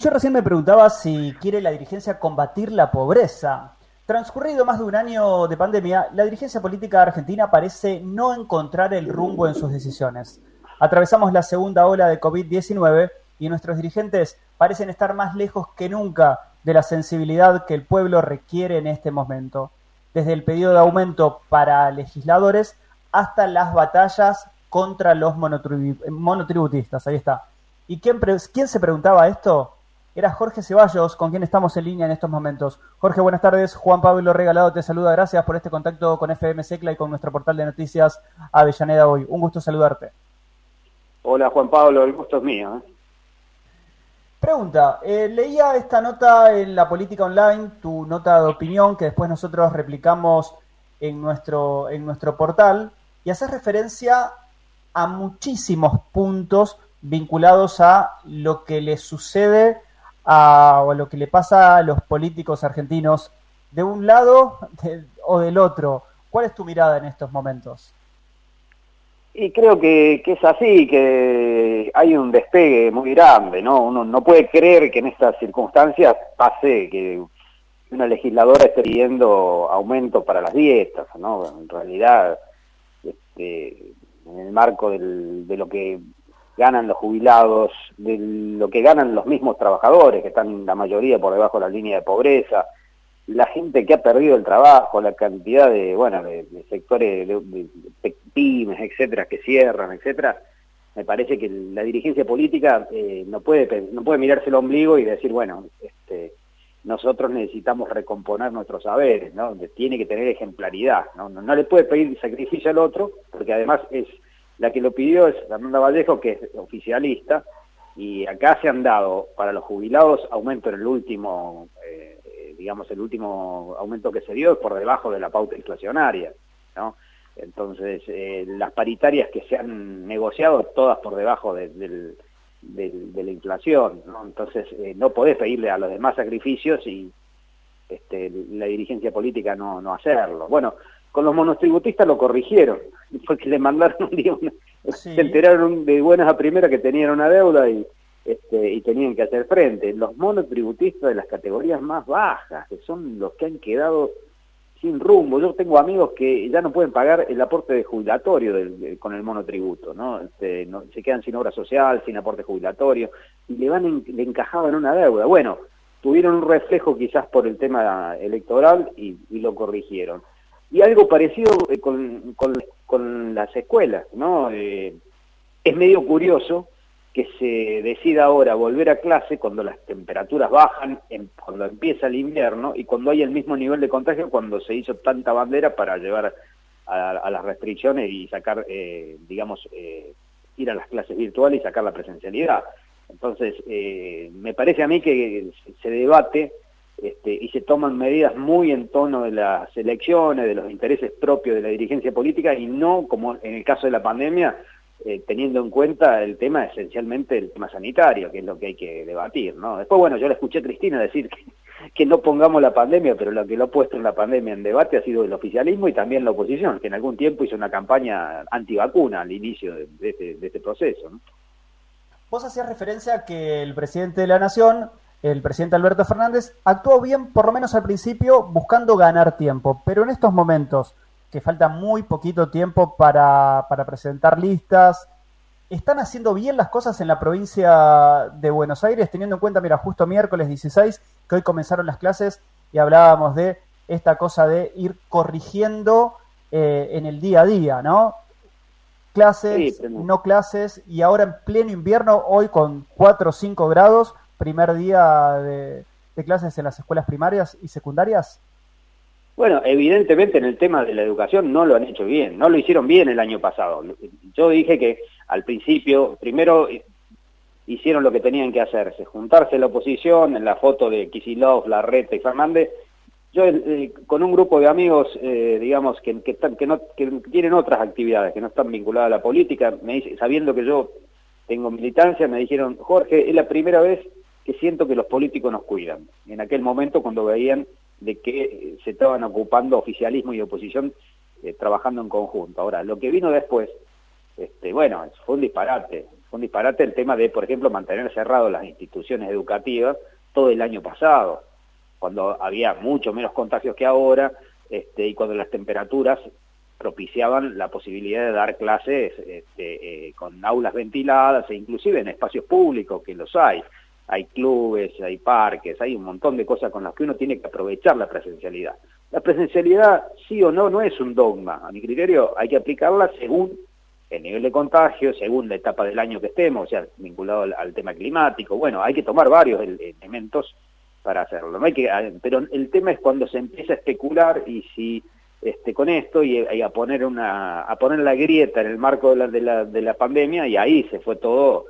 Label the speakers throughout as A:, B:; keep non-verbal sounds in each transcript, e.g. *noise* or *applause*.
A: Yo recién me preguntaba si quiere la dirigencia combatir la pobreza. Transcurrido más de un año de pandemia, la dirigencia política argentina parece no encontrar el rumbo en sus decisiones. Atravesamos la segunda ola de COVID-19 y nuestros dirigentes parecen estar más lejos que nunca de la sensibilidad que el pueblo requiere en este momento, desde el pedido de aumento para legisladores hasta las batallas contra los monotributistas. Ahí está. ¿Y quién, quién se preguntaba esto? Era Jorge Ceballos, con quien estamos en línea en estos momentos. Jorge, buenas tardes. Juan Pablo Regalado te saluda. Gracias por este contacto con FM Secla y con nuestro portal de noticias Avellaneda Hoy. Un gusto saludarte.
B: Hola Juan Pablo, el gusto es mío. ¿eh?
A: Pregunta, eh, leía esta nota en la política online, tu nota de opinión, que después nosotros replicamos en nuestro, en nuestro portal, y haces referencia a muchísimos puntos vinculados a lo que le sucede a, lo que le pasa a los políticos argentinos de un lado *laughs* o del otro. ¿Cuál es tu mirada en estos momentos?
B: Y creo que, es así, que hay un despegue muy grande, ¿no? Uno no puede creer que en estas circunstancias pase que una legisladora esté pidiendo aumento para las dietas, ¿no? En realidad, este, en el marco de lo que ganan los jubilados, de lo que ganan los mismos trabajadores, que están la mayoría por debajo de la línea de pobreza, la gente que ha perdido el trabajo, la cantidad de, bueno, de, sectores, pymes, etcétera, que cierran, etcétera, me parece que la dirigencia política eh, no puede no puede mirarse el ombligo y decir, bueno, este, nosotros necesitamos recomponer nuestros saberes, ¿no? Tiene que tener ejemplaridad, ¿no? No, no le puede pedir sacrificio al otro, porque además es la que lo pidió es Fernanda Vallejo, que es oficialista, y acá se han dado para los jubilados aumento en el último, eh, digamos, el último aumento que se dio es por debajo de la pauta inflacionaria, ¿no? Entonces, eh, las paritarias que se han negociado, todas por debajo de, la inflación, ¿no? Entonces, eh, no podés pedirle a los demás sacrificios y este, la dirigencia política no, no hacerlo. Bueno, con los monotributistas lo corrigieron, *laughs* porque le mandaron un día, se enteraron de buenas a primeras que tenían una deuda y, este, y tenían que hacer frente. Los monotributistas de las categorías más bajas, que son los que han quedado sin rumbo. Yo tengo amigos que ya no pueden pagar el aporte de jubilatorio con el monotributo, ¿no? Este, ¿no? Se quedan sin obra social, sin aporte jubilatorio, y le van en, le encajaban una deuda. Bueno, tuvieron un reflejo quizás por el tema electoral y lo corrigieron. Y algo parecido eh, con, con, las escuelas, ¿no? Eh, es medio curioso que se decida ahora volver a clase cuando las temperaturas bajan, cuando empieza el invierno y cuando hay el mismo nivel de contagio cuando se hizo tanta bandera para llevar a, las restricciones y sacar, eh, digamos, ir a las clases virtuales y sacar la presencialidad. Entonces, me parece a mí que se debate este, y se toman medidas muy en tono de las elecciones, de los intereses propios de la dirigencia política y no, como en el caso de la pandemia, eh, teniendo en cuenta el tema esencialmente el tema sanitario, que es lo que hay que debatir. ¿no? Después, bueno, yo le escuché a Cristina decir que, no pongamos la pandemia, pero lo que lo ha puesto en la pandemia en debate ha sido el oficialismo y también la oposición, que en algún tiempo hizo una campaña antivacuna al inicio de, este, de este proceso. ¿no?
A: Vos hacías referencia a que el presidente de la Nación el presidente Alberto Fernández actuó bien, por lo menos al principio, buscando ganar tiempo. Pero en estos momentos, que falta muy poquito tiempo para, presentar listas, ¿están haciendo bien las cosas en la provincia de Buenos Aires? Teniendo en cuenta, mira, justo miércoles 16, que hoy comenzaron las clases y hablábamos de esta cosa de ir corrigiendo eh, en el día a día, ¿no? Clases, no clases, y ahora en pleno invierno, hoy con 4 o 5 grados, primer día de, clases en las escuelas primarias y secundarias?
B: Bueno, evidentemente en el tema de la educación no lo han hecho bien, no lo hicieron bien el año pasado. Yo dije que al principio, primero hicieron lo que tenían que hacerse, juntarse la oposición, en la foto de Kisilov, Larreta y Fernández, yo eh, con un grupo de amigos, eh, digamos, que, están, que, no, que tienen otras actividades, que no están vinculadas a la política, me dice, sabiendo que yo tengo militancia, me dijeron, Jorge, es la primera vez que siento que los políticos nos cuidan. En aquel momento cuando veían de que eh, se estaban ocupando oficialismo y oposición eh, trabajando en conjunto. Ahora, lo que vino después, este, bueno, fue un disparate. un disparate el tema de, por ejemplo, mantener cerradas las instituciones educativas todo el año pasado, cuando había mucho menos contagios que ahora este, y cuando las temperaturas propiciaban la posibilidad de dar clases este, eh, con aulas ventiladas e inclusive en espacios públicos, que los hay. Hay clubes, hay parques, hay un montón de cosas con las que uno tiene que aprovechar la presencialidad. La presencialidad, sí o no, no es un dogma. A mi criterio hay que aplicarla según el nivel de contagio, según la etapa del año que estemos, o sea, vinculado al, tema climático. Bueno, hay que tomar varios elementos para hacerlo. No hay que, ah, pero el tema es cuando se empieza a especular y si este, con esto y, a poner una a poner la grieta en el marco de la, de la, de la pandemia y ahí se fue todo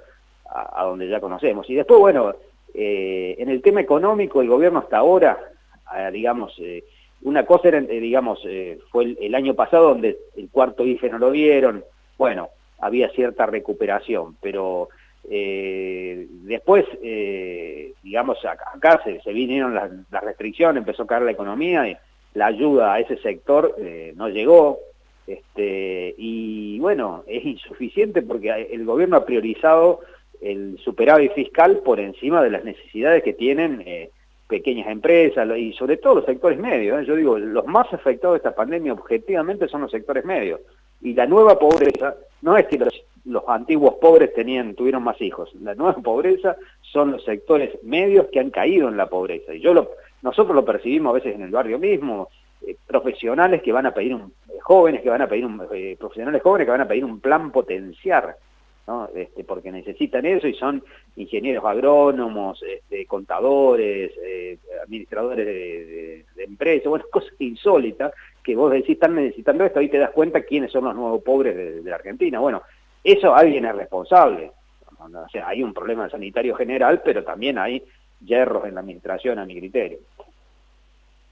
B: a, donde ya conocemos. Y después, bueno, eh, en el tema económico, el gobierno hasta ahora, ah, digamos, eh, una cosa era, eh, digamos, fue el, año pasado donde el cuarto IFE no lo vieron, bueno, había cierta recuperación, pero eh, después, eh, digamos, acá se, vinieron las, restricciones, empezó a caer la economía y la ayuda a ese sector eh, no llegó, este, y bueno, es insuficiente porque el gobierno ha priorizado el superávit fiscal por encima de las necesidades que tienen pequeñas empresas y sobre todo los sectores medios. Yo digo, los más afectados de esta pandemia objetivamente son los sectores medios. Y la nueva pobreza no es que los, antiguos pobres tenían, tuvieron más hijos. La nueva *laughs* pobreza son los sectores medios que han caído en la pobreza. Y yo lo, nosotros lo percibimos a veces en el barrio mismo, eh, profesionales que van a pedir un, eh, jóvenes que van a pedir un, eh, profesionales jóvenes que van a pedir un plan potenciar este, porque necesitan eso y son ingenieros agrónomos, este, contadores, eh, administradores de, empresas, bueno, *laughs* cosas insólitas que vos decís, están necesitando esto, ahí te das cuenta quiénes son los nuevos pobres de, la Argentina. Bueno, eso alguien es responsable. O sea, hay un problema sanitario general, pero también hay hierros en la administración a mi criterio.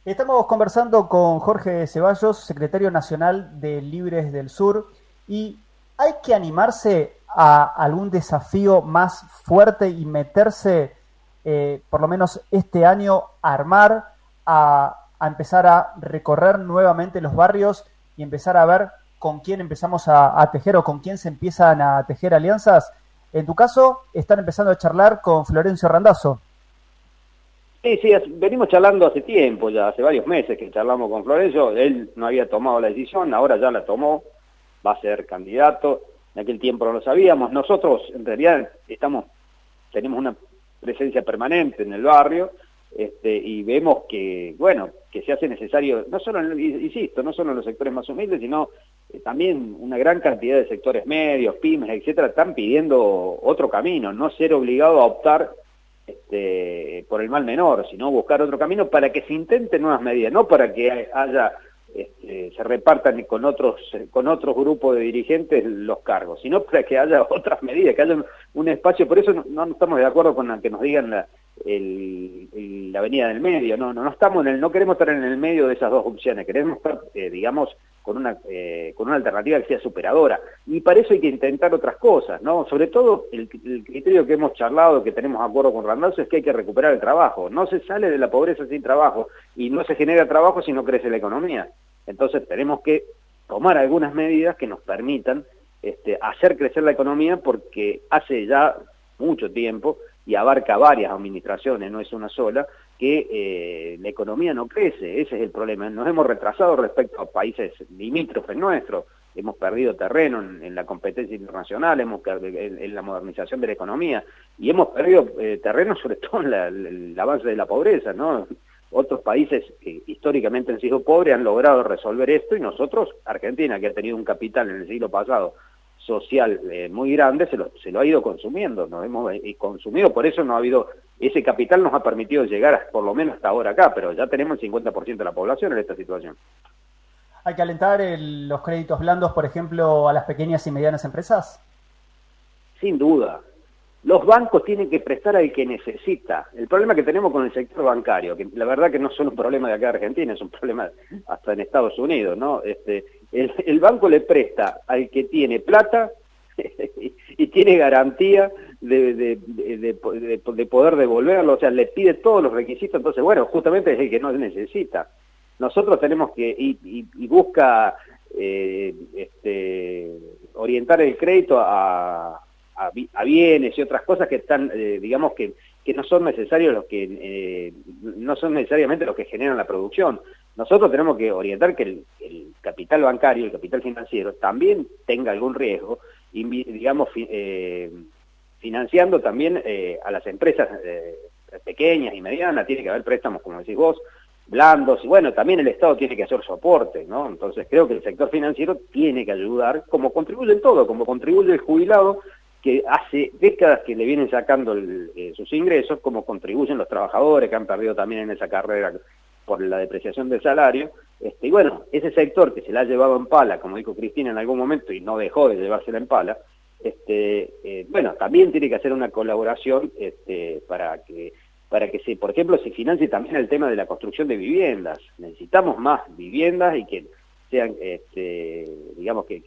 A: Estamos conversando con Jorge Ceballos, secretario nacional de Libres del Sur, y hay que animarse a algún desafío más fuerte y meterse, eh, por lo menos este año, a armar, a, empezar a recorrer nuevamente los barrios y empezar a ver con quién empezamos a, tejer o con quién se empiezan a tejer alianzas? En tu caso, están empezando a charlar con Florencio Randazzo.
B: Sí, sí, venimos charlando hace tiempo, ya hace varios meses que charlamos con Florencio, él no había tomado la decisión, ahora ya la tomó, va a ser candidato, en aquel tiempo no lo sabíamos. Nosotros, en realidad, estamos, tenemos una presencia permanente en el barrio este, y vemos que, bueno, que se hace necesario, no solo, en, insisto, no solo en los sectores más humildes, sino eh, también una gran cantidad de sectores medios, pymes, etcétera, están pidiendo otro camino, no ser obligado a optar este, por el mal menor, sino buscar otro camino para que se intenten nuevas medidas, no para que haya este, se repartan con otros con otros grupos de dirigentes los cargos, sino para que haya *laughs* otras medidas, que haya un, espacio, por eso no, estamos de acuerdo con que nos digan la, la avenida del medio, no, no, no estamos en el, no queremos estar en el medio de esas dos opciones, queremos estar, eh, digamos, con una, eh, con una alternativa que sea superadora, y para eso hay que intentar otras cosas, ¿no? Sobre todo el, criterio que hemos charlado, que tenemos acuerdo con Randazzo, es que hay que recuperar el trabajo, no se sale de la pobreza sin trabajo, y no se genera trabajo si no crece la economía. Entonces tenemos que tomar algunas medidas que nos permitan este, hacer crecer la economía porque hace ya mucho tiempo y abarca varias administraciones, no es una sola, que eh, la economía no crece, ese es el problema. Nos hemos retrasado respecto a países limítrofes nuestros, hemos perdido terreno en, la competencia internacional, hemos en, en, la modernización de la economía y hemos perdido eh, terreno *laughs* sobre todo en la, la base de la pobreza, ¿no? Otros países que históricamente han sido pobres han logrado resolver esto y nosotros, Argentina, que ha tenido un capital en el siglo pasado social eh, muy grande, se lo, se lo ha ido consumiendo, nos hemos eh, consumido, por eso no ha habido, ese capital nos ha permitido llegar por lo menos hasta ahora acá, pero ya tenemos el 50% de la población en esta situación.
A: ¿Hay que alentar los créditos blandos, por ejemplo, a las pequeñas y medianas empresas?
B: Sin duda, los bancos tienen que prestar al que necesita. El problema que tenemos con el sector bancario, que la verdad que no es un problema de acá de Argentina, es un problema hasta en Estados Unidos, ¿no? Este, el, banco le presta al que tiene plata *laughs* y tiene garantía de, de, poder devolverlo, o sea, le pide todos los requisitos, entonces, bueno, justamente es el que no necesita. Nosotros tenemos que, y, busca eh, este, orientar el crédito a a, bienes y otras cosas que están, eh, digamos que, que no son necesarios los que, eh, no son necesariamente los que generan la producción. Nosotros tenemos que orientar que el, capital bancario, el capital financiero, también tenga algún riesgo, digamos, financiando también a las empresas pequeñas y medianas, tiene que haber préstamos, como decís vos, blandos, y bueno, también el Estado tiene que hacer soporte, ¿no? Entonces creo que el sector financiero tiene que ayudar, como contribuye todo, como contribuye el jubilado, que hace décadas que le vienen sacando eh, sus ingresos, como contribuyen los trabajadores que han perdido también en esa carrera por la depreciación del salario, este, y bueno, ese sector que se la ha llevado en pala, como dijo Cristina en algún momento, y no dejó de llevársela en pala, este, eh, bueno, también tiene que hacer una colaboración este, para que para que se, por ejemplo, se financie también el tema de la construcción de viviendas. Necesitamos más viviendas y que sean, este, digamos, que,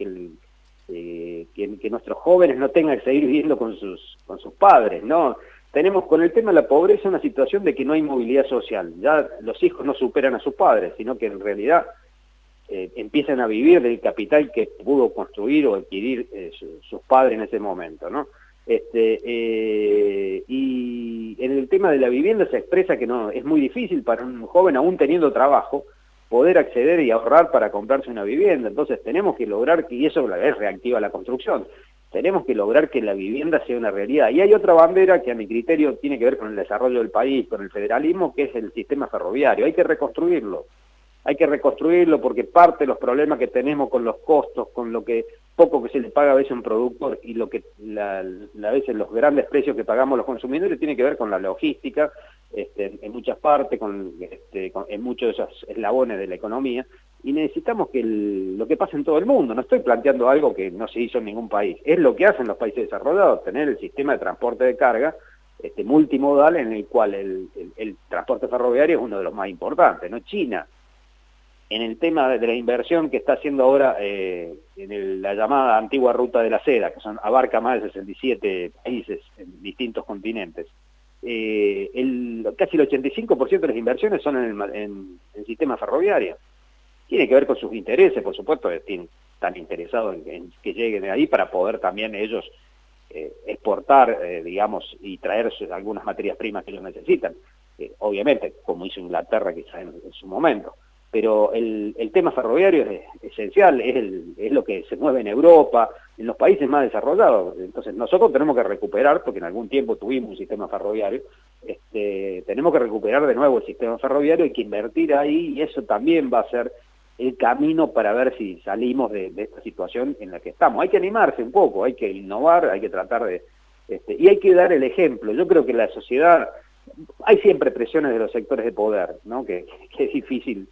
B: eh, que, nuestros jóvenes no tengan que seguir viviendo con sus, con sus padres, ¿no? Tenemos con el tema de la pobreza una situación de que no hay movilidad social. Ya los hijos no superan a sus padres, sino que en realidad eh, empiezan a vivir del capital que pudo construir o adquirir eh, sus padres en ese momento, ¿no? Este, eh, y en el tema de la vivienda se expresa que no es muy difícil para un joven, aún teniendo trabajo, poder acceder y ahorrar para comprarse una vivienda. Entonces tenemos que lograr que, y eso es reactiva la construcción, tenemos que lograr que la vivienda sea una realidad. Y hay otra bandera que a mi criterio tiene que ver con el desarrollo del país, con el federalismo, que es el sistema ferroviario. Hay que reconstruirlo hay que reconstruirlo porque parte de los problemas que tenemos con los costos, con lo que poco que se le paga a veces un productor y lo que la, a veces los grandes precios que pagamos los consumidores tiene que ver con la logística este, en muchas partes, con, este, en muchos de esos eslabones de la economía. Y necesitamos que lo que pasa en todo el mundo, no estoy planteando algo que no se hizo en ningún país, es lo que hacen los países desarrollados, tener el sistema de transporte de carga este, multimodal en el cual el, el transporte ferroviario es uno de los más importantes, ¿no? China en el tema de la inversión que está haciendo ahora eh, en la llamada antigua ruta de la seda, que son, abarca más de 67 países en distintos continentes, eh, el, casi el 85% de las inversiones son en el, sistema ferroviario. Tiene que ver con sus intereses, por supuesto, están interesados en, que lleguen de ahí para poder también ellos eh, exportar, digamos, y traer algunas materias primas que ellos necesitan. obviamente, como hizo Inglaterra quizás en su momento pero el, el tema ferroviario es esencial, es, el, es lo que se mueve en Europa, en los países más desarrollados. Entonces nosotros tenemos que recuperar, porque en algún tiempo tuvimos un sistema ferroviario, este, tenemos que recuperar de nuevo el sistema ferroviario, hay que invertir ahí y eso también va a ser el camino para ver si salimos de, esta situación en la que estamos. Hay que animarse un poco, hay que innovar, hay que tratar de... Este, y hay que dar el ejemplo. Yo creo que la sociedad... Hay siempre presiones de los sectores de poder, ¿no? que, *laughs* que es difícil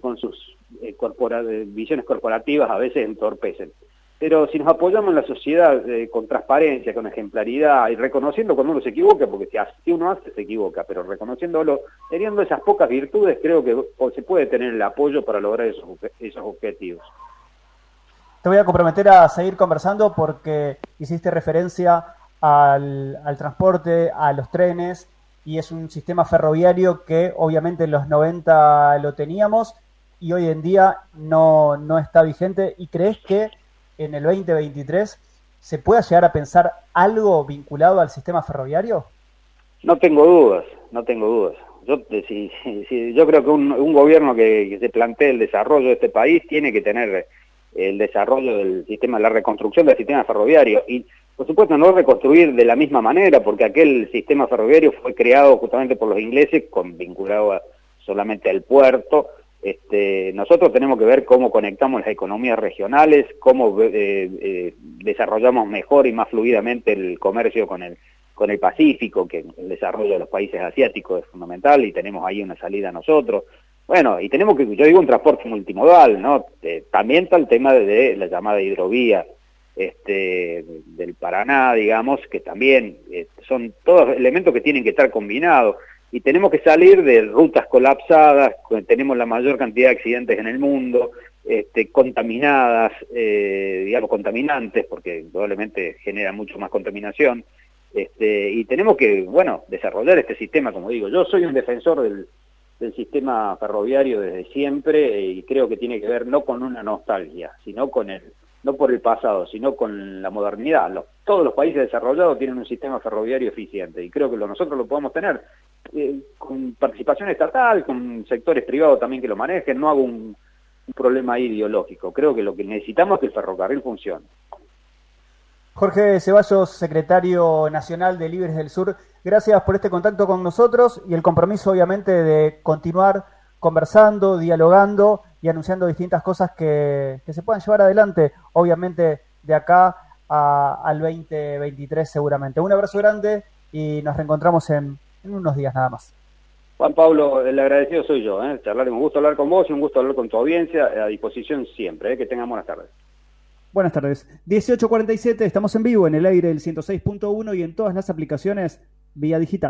B: con sus eh, visiones corporativas a veces entorpecen. Pero si nos apoyamos en la sociedad eh, con transparencia, con ejemplaridad y reconociendo cuando uno se equivoca, porque si uno hace se equivoca, pero reconociéndolo, teniendo esas pocas virtudes, creo que se puede tener el apoyo para lograr esos, esos objetivos.
A: Te voy a comprometer a seguir conversando porque hiciste referencia al, al transporte, a los trenes, y es un sistema ferroviario que obviamente en los 90 lo teníamos y hoy en día no, no está vigente. ¿Y crees que en el 2023 se pueda llegar a pensar algo vinculado al sistema ferroviario?
B: No tengo dudas, no tengo dudas. Yo, *laughs* si, yo creo que un, gobierno que, se plantee el desarrollo de este país tiene que tener el desarrollo del sistema, la reconstrucción del sistema ferroviario. Y por supuesto no reconstruir de la misma manera, porque aquel sistema ferroviario fue creado justamente por los ingleses, con, vinculado solamente al puerto, este, nosotros tenemos que ver cómo conectamos las economías regionales, cómo eh, eh, desarrollamos mejor y más fluidamente el comercio con el, con el Pacífico, que el desarrollo de los países asiáticos es fundamental y tenemos ahí una salida nosotros. Bueno, y tenemos que, yo digo un transporte multimodal, ¿no? Eh, también está el tema de, la llamada hidrovía este, del Paraná, digamos, que también son todos elementos que tienen que estar combinados y tenemos que salir de rutas colapsadas, tenemos la mayor cantidad de accidentes en el mundo, este, contaminadas, eh, digamos contaminantes, porque probablemente genera mucho más contaminación, este, y tenemos que, bueno, desarrollar este sistema, como digo, yo soy un defensor del, del sistema ferroviario desde siempre y creo que tiene que ver no con una nostalgia, sino con el no por el pasado, sino con la modernidad. todos los países desarrollados tienen un sistema ferroviario eficiente y creo que nosotros lo podemos tener eh, con participación estatal, con sectores privados también que lo manejen, no hago un, problema ideológico. Creo que lo que necesitamos es que el ferrocarril funcione.
A: Jorge Ceballos, secretario nacional de Libres del Sur, gracias por este contacto con nosotros y el compromiso obviamente de continuar conversando, dialogando y anunciando distintas cosas que, se puedan llevar adelante, obviamente de acá al 2023 seguramente. Un abrazo grande y nos reencontramos en, unos días nada más.
B: Juan Pablo, el agradecido soy yo, ¿eh? Charlar, un gusto hablar con vos y un gusto hablar con tu audiencia, a disposición siempre, ¿eh? que tengan buenas tardes.
A: Buenas tardes. 18.47, estamos en vivo en el aire del 106.1 y en todas las aplicaciones vía digital.